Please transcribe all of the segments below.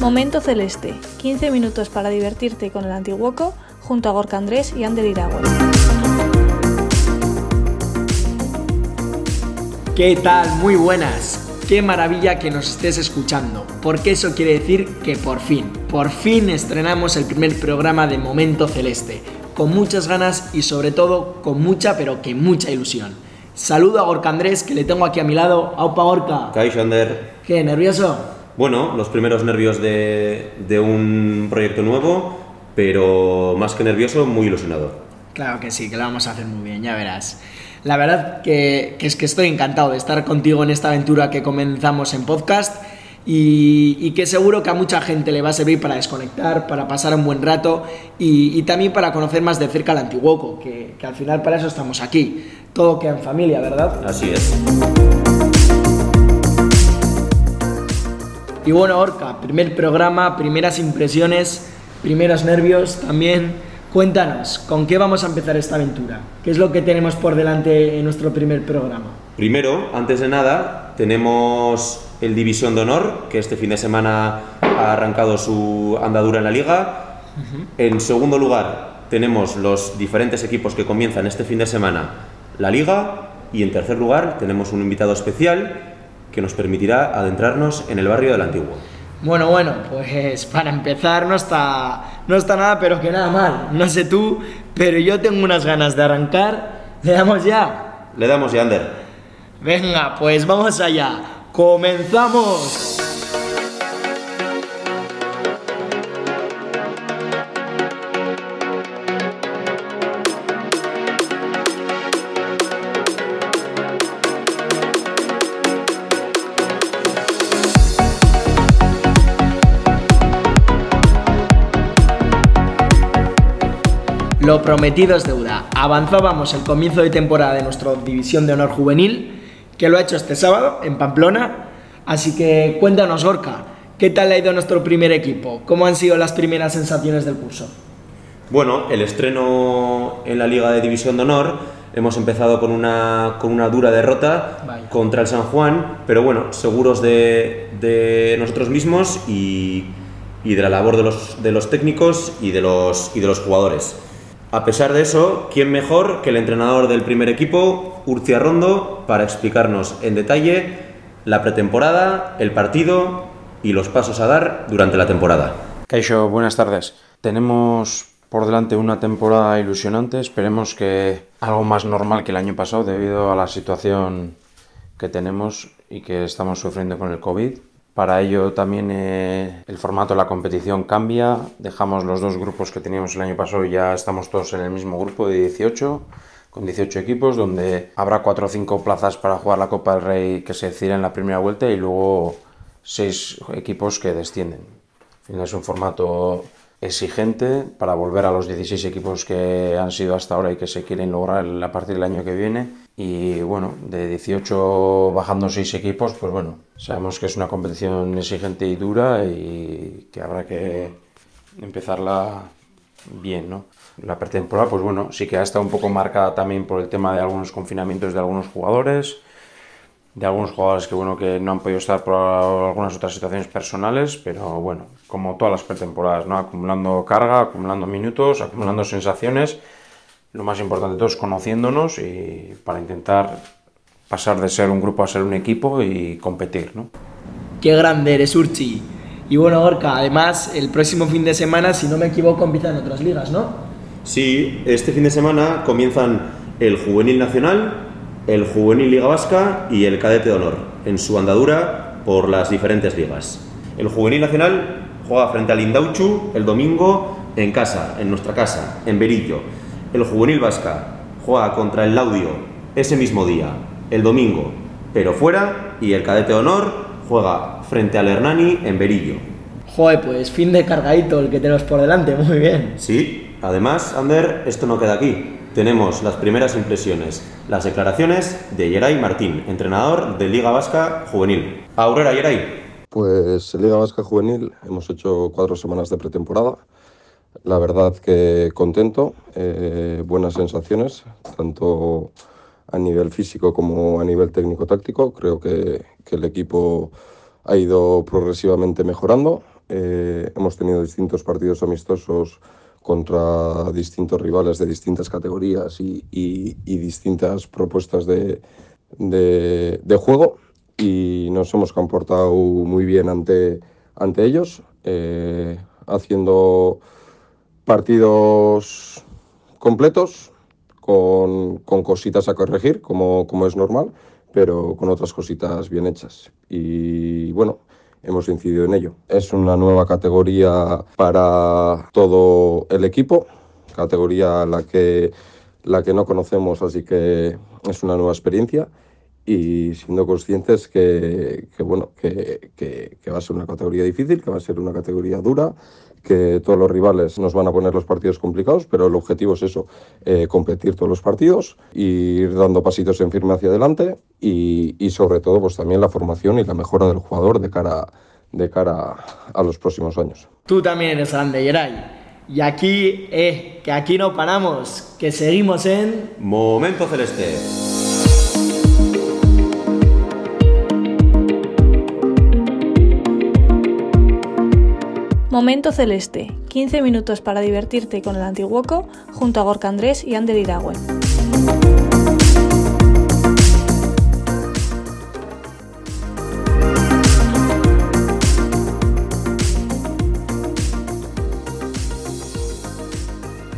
Momento Celeste, 15 minutos para divertirte con el Antiguoco junto a Gorka Andrés y Ander Iragüe. ¿Qué tal? Muy buenas. Qué maravilla que nos estés escuchando, porque eso quiere decir que por fin, por fin estrenamos el primer programa de Momento Celeste, con muchas ganas y sobre todo con mucha, pero que mucha ilusión. Saludo a Gorka Andrés, que le tengo aquí a mi lado. ¡Aupa Gorka! Ander. ¿Qué, nervioso? Bueno, los primeros nervios de, de un proyecto nuevo, pero más que nervioso, muy ilusionado. Claro que sí, que lo vamos a hacer muy bien, ya verás. La verdad que, es que estoy encantado de estar contigo en esta aventura que comenzamos en podcast y, que seguro que a mucha gente le va a servir para desconectar, para pasar un buen rato y, también para conocer más de cerca al Antiguoco, que, que al final para eso estamos aquí. Todo queda en familia, ¿verdad? Así es. Y bueno, Orca, primer programa, primeras impresiones, primeros nervios también. Cuéntanos, ¿con qué vamos a empezar esta aventura? ¿Qué es lo que tenemos por delante en nuestro primer programa? Primero, antes de nada, tenemos el División de Honor, que este fin de semana ha arrancado su andadura en la liga. En segundo lugar, tenemos los diferentes equipos que comienzan este fin de semana la liga. Y en tercer lugar, tenemos un invitado especial que nos permitirá adentrarnos en el barrio del Antiguo. Bueno, bueno, pues para empezar no está, no está nada, pero que nada mal. No sé tú, pero yo tengo unas ganas de arrancar. ¿Le damos ya? Le damos ya, Ander. Venga, pues vamos allá. ¡Comenzamos! Lo prometido es deuda. Avanzábamos el comienzo de temporada de nuestra División de Honor Juvenil, que lo ha hecho este sábado en Pamplona. Así que cuéntanos, Gorka, ¿qué tal ha ido nuestro primer equipo? ¿Cómo han sido las primeras sensaciones del curso? Bueno, el estreno en la Liga de División de Honor hemos empezado con una, con una dura derrota contra el San Juan, pero bueno, seguros de, nosotros mismos y, y, de la labor de los, de los técnicos y de los, y de los jugadores. A pesar de eso, ¿quién mejor que el entrenador del primer equipo, Urcia Rondo, para explicarnos en detalle la pretemporada, el partido y los pasos a dar durante la temporada? Kaisho, buenas tardes. Tenemos por delante una temporada ilusionante, esperemos que algo más normal que el año pasado debido a la situación que tenemos y que estamos sufriendo con el COVID. Para ello también eh, el formato de la competición cambia, dejamos los dos grupos que teníamos el año pasado y ya estamos todos en el mismo grupo de 18, con 18 equipos, donde habrá 4 o 5 plazas para jugar la Copa del Rey que se decida en la primera vuelta y luego 6 equipos que descienden. Es un formato exigente para volver a los 16 equipos que han sido hasta ahora y que se quieren lograr a partir del año que viene. Y bueno, de 18 bajando 6 equipos, pues bueno, sabemos que es una competición exigente y dura y que habrá que empezarla bien, ¿no? La pretemporada, pues bueno, sí que ha estado un poco marcada también por el tema de algunos confinamientos de algunos jugadores de algunos jugadores que bueno que no han podido estar por algunas otras situaciones personales, pero bueno, como todas las pretemporadas, ¿no? acumulando carga, acumulando minutos, acumulando sensaciones. Lo más importante de todo es conociéndonos y para intentar pasar de ser un grupo a ser un equipo y competir. ¿no? Qué grande eres, Urchi. Y bueno, Orca, además, el próximo fin de semana, si no me equivoco, empiezan otras ligas, ¿no? Sí, este fin de semana comienzan el Juvenil Nacional, el Juvenil Liga Vasca y el Cadete de Honor, en su andadura por las diferentes ligas. El Juvenil Nacional juega frente al Indauchu el domingo en casa, en nuestra casa, en Berillo. El Juvenil Vasca juega contra el Laudio ese mismo día, el domingo, pero fuera, y el Cadete de Honor juega frente al Hernani en Berillo. Joder, pues fin de cargadito el que tenemos por delante, muy bien. Sí, además, Ander, esto no queda aquí. Tenemos las primeras impresiones, las declaraciones de Yeray Martín, entrenador de Liga Vasca Juvenil. Aurora, Yeray. Pues Liga Vasca Juvenil hemos hecho cuatro semanas de pretemporada. La verdad que contento, eh, buenas sensaciones, tanto a nivel físico como a nivel técnico-táctico. Creo que, que, el equipo ha ido progresivamente mejorando. Eh, hemos tenido distintos partidos amistosos contra distintos rivales de distintas categorías y, y, distintas propuestas de, juego y nos hemos comportado muy bien ante, ellos, eh, haciendo partidos completos, con, con, cositas a corregir, como, como es normal, pero con otras cositas bien hechas. Y bueno, hemos incidido en ello. Es una nueva categoría para todo el equipo, categoría la que, la que no conocemos, así que es una nueva experiencia y siendo conscientes que, que bueno, que, que, que, va a ser una categoría difícil, que va a ser una categoría dura, que todos los rivales nos van a poner los partidos complicados, pero el objetivo es eso, eh, competir todos los partidos, ir dando pasitos en firme hacia adelante y, y, sobre todo pues también la formación y la mejora del jugador de cara, de cara a los próximos años. Tú también eres grande, Yeray. Y aquí, eh, que aquí no paramos, que seguimos en... Momento Celeste. Momento Celeste, 15 minutos para divertirte con el Antiguoco junto a Gorka Andrés y Ander Iragüe.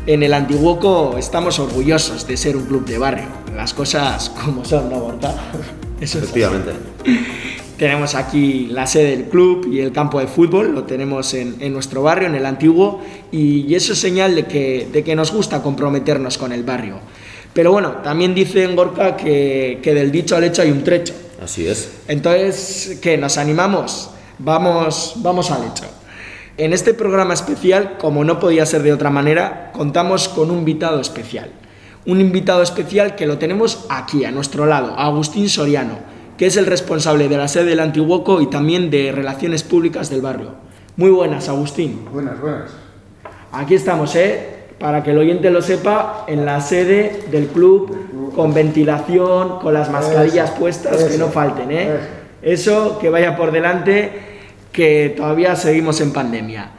En el Antiguoco estamos orgullosos de ser un club de barrio. Las cosas como son, ¿no, Gorka? Eso Efectivamente. Tenemos aquí la sede del club y el campo de fútbol, lo tenemos en, en nuestro barrio, en el antiguo, y, y, eso es señal de que, de que nos gusta comprometernos con el barrio. Pero bueno, también dice en Gorka que, que del dicho al hecho hay un trecho. Así es. Entonces, ¿qué? ¿Nos animamos? Vamos, vamos al hecho. En este programa especial, como no podía ser de otra manera, contamos con un invitado especial. Un invitado especial que lo tenemos aquí, a nuestro lado, Agustín Soriano, que es el responsable de la sede del Antiguoco y también de Relaciones Públicas del barrio. Muy buenas, Agustín. Buenas, buenas. Aquí estamos, ¿eh? Para que el oyente lo sepa, en la sede del club, con ventilación, con las mascarillas puestas, que no falten, ¿eh? Eso. eso, que vaya por delante, que todavía seguimos en pandemia.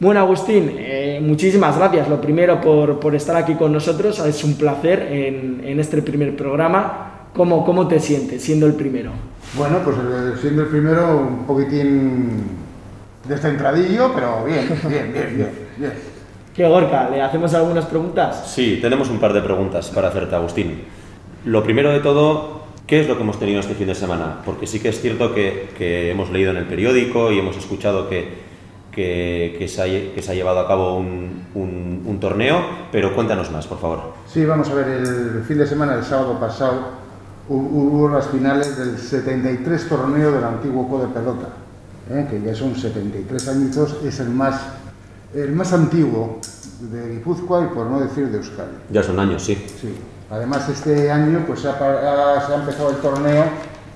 Bueno, Agustín, eh, muchísimas gracias. Lo primero por, por, estar aquí con nosotros. Es un placer en, en este primer programa. ¿Cómo, ¿Cómo te sientes siendo el primero? Bueno, pues siendo el primero un poquitín descentradillo, pero bien, bien, bien, bien. bien. ¿Qué, Gorka? ¿Le hacemos algunas preguntas? Sí, tenemos un par de preguntas para hacerte, Agustín. Lo primero de todo, ¿qué es lo que hemos tenido este fin de semana? Porque sí que es cierto que, que hemos leído en el periódico y hemos escuchado que, que, que, se, ha, que se ha llevado a cabo un, un, un torneo, pero cuéntanos más, por favor. Sí, vamos a ver, el fin de semana, el sábado pasado, hubo las finales del 73 torneo del antiguo Co de pelota, ¿eh? que ya son 73 añitos, es el más, el más antiguo de Guipúzcoa y por no decir de Euskadi. Ya son años, sí. Sí. Además este año pues se ha, se ha empezado el torneo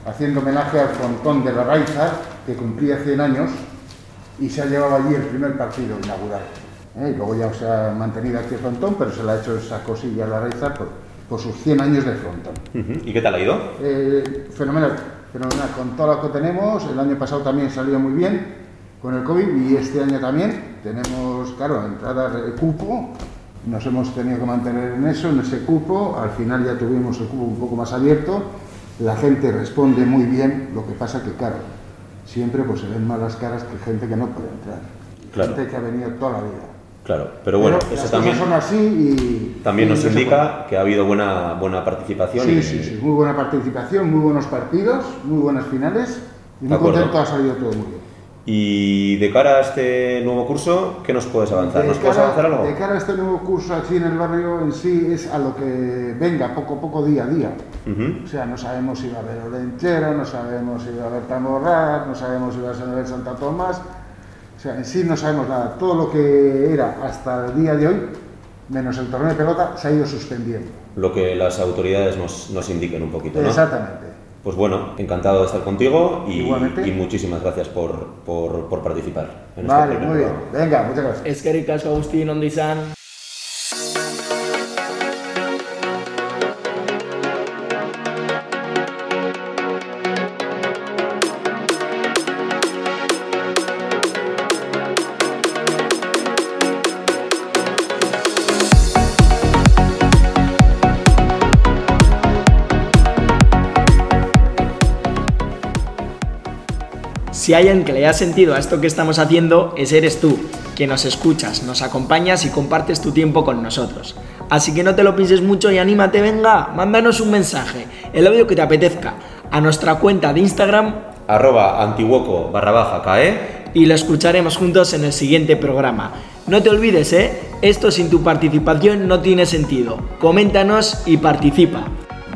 haciendo homenaje al frontón de la Raiza, que cumplía 100 años, y se ha llevado allí el primer partido inaugural. ¿eh? Y luego ya se ha mantenido aquí el frontón, pero se le ha hecho esa cosilla a la Raiza por, por sus 100 años de frontón. Uh -huh. ¿Y qué tal ha ido? Eh, fenomenal, fenomenal. Con todo lo que tenemos, el año pasado también salió muy bien con el COVID y este año también. Tenemos, claro, entrada de cupo, nos hemos tenido que mantener en eso, en ese cupo. Al final ya tuvimos el cupo un poco más abierto. La gente responde muy bien, lo que pasa que, claro, siempre pues se ven malas caras que gente que no puede entrar. Claro. Gente que ha venido toda la vida. Claro, pero bueno, pero eso también, son así y, también y nos indica que ha habido buena, buena participación. Sí, y, sí, sí, muy buena participación, muy buenos partidos, muy buenas finales y muy contento ha salido todo muy bien. Y de cara a este nuevo curso, ¿qué nos puedes avanzar? ¿Nos cara, puedes avanzar algo? De cara a este nuevo curso aquí en el barrio en sí es a lo que venga poco a poco, día a día. Uh -huh. O sea, no sabemos si va a haber Olenchero, no sabemos si va a haber Tamborrar, no sabemos si va a ser Santa Tomás, O sea, en sí no sabemos nada. Todo lo que era hasta el día de hoy, menos el torneo de pelota, se ha ido suspendiendo. Lo que las autoridades nos, nos indiquen un poquito, ¿no? Exactamente. Pues bueno, encantado de estar contigo y, y muchísimas gracias por, por, por participar. En este Vale, primer muy bien. Venga, muchas gracias. Es que Ricasco Agustín, ondo izan. Si hay alguien que le haya sentido a esto que estamos haciendo, ese eres tú, que nos escuchas, nos acompañas y compartes tu tiempo con nosotros. Así que no te lo pienses mucho y anímate, venga, mándanos un mensaje, el audio que te apetezca, a nuestra cuenta de Instagram Arroba antiguoco barra baja cae. y lo escucharemos juntos en el siguiente programa. No te olvides, ¿eh? Esto sin tu participación no tiene sentido. Coméntanos y participa.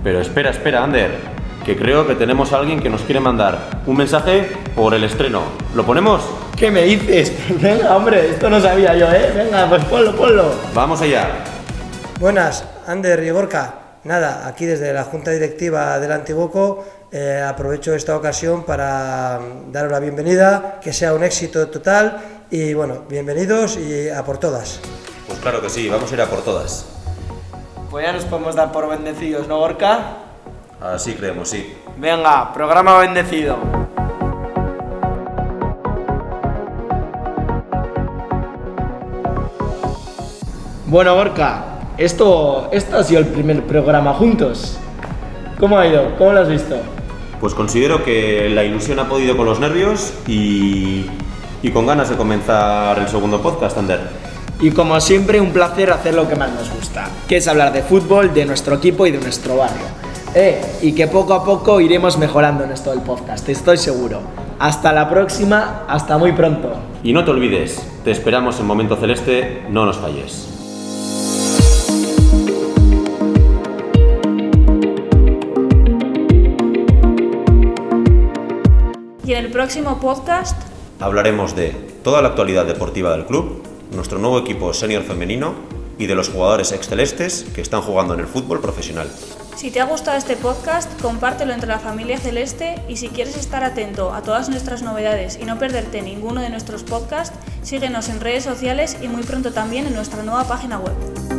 Pero espera, espera, Ander, que creo que tenemos a alguien que nos quiere mandar un mensaje por el estreno. ¿Lo ponemos? ¿Qué me dices? Venga, hombre, esto no sabía yo, ¿eh? Venga, pues ponlo, ponlo. Vamos allá. Buenas, Ander y Gorka. Nada, aquí desde la Junta Directiva del Antiguoco eh, aprovecho esta ocasión para daros la bienvenida, que sea un éxito total y bueno, bienvenidos y a por todas. Pues claro que sí, vamos a ir a por todas. Pues ya nos podemos dar por bendecidos, ¿no, Gorka? Así creemos, sí. Venga, programa bendecido. Bueno, Gorka, esto, esto ha sido el primer programa juntos. ¿Cómo ha ido? ¿Cómo lo has visto? Pues considero que la ilusión ha podido con los nervios y, y con ganas de comenzar el segundo podcast, Ander. Y como siempre, un placer hacer lo que más nos gusta, que es hablar de fútbol, de nuestro equipo y de nuestro barrio. Eh, y que poco a poco iremos mejorando en esto del podcast, estoy seguro. Hasta la próxima, hasta muy pronto. Y no te olvides, te esperamos en Momento Celeste, no nos falles. Y en el próximo podcast Hablaremos de toda la actualidad deportiva del club, nuestro nuevo equipo senior femenino y de los jugadores excelestes que están jugando en el fútbol profesional. Si te ha gustado este podcast, compártelo entre la familia celeste y si quieres estar atento a todas nuestras novedades y no perderte ninguno de nuestros podcasts, síguenos en redes sociales y muy pronto también en nuestra nueva página web.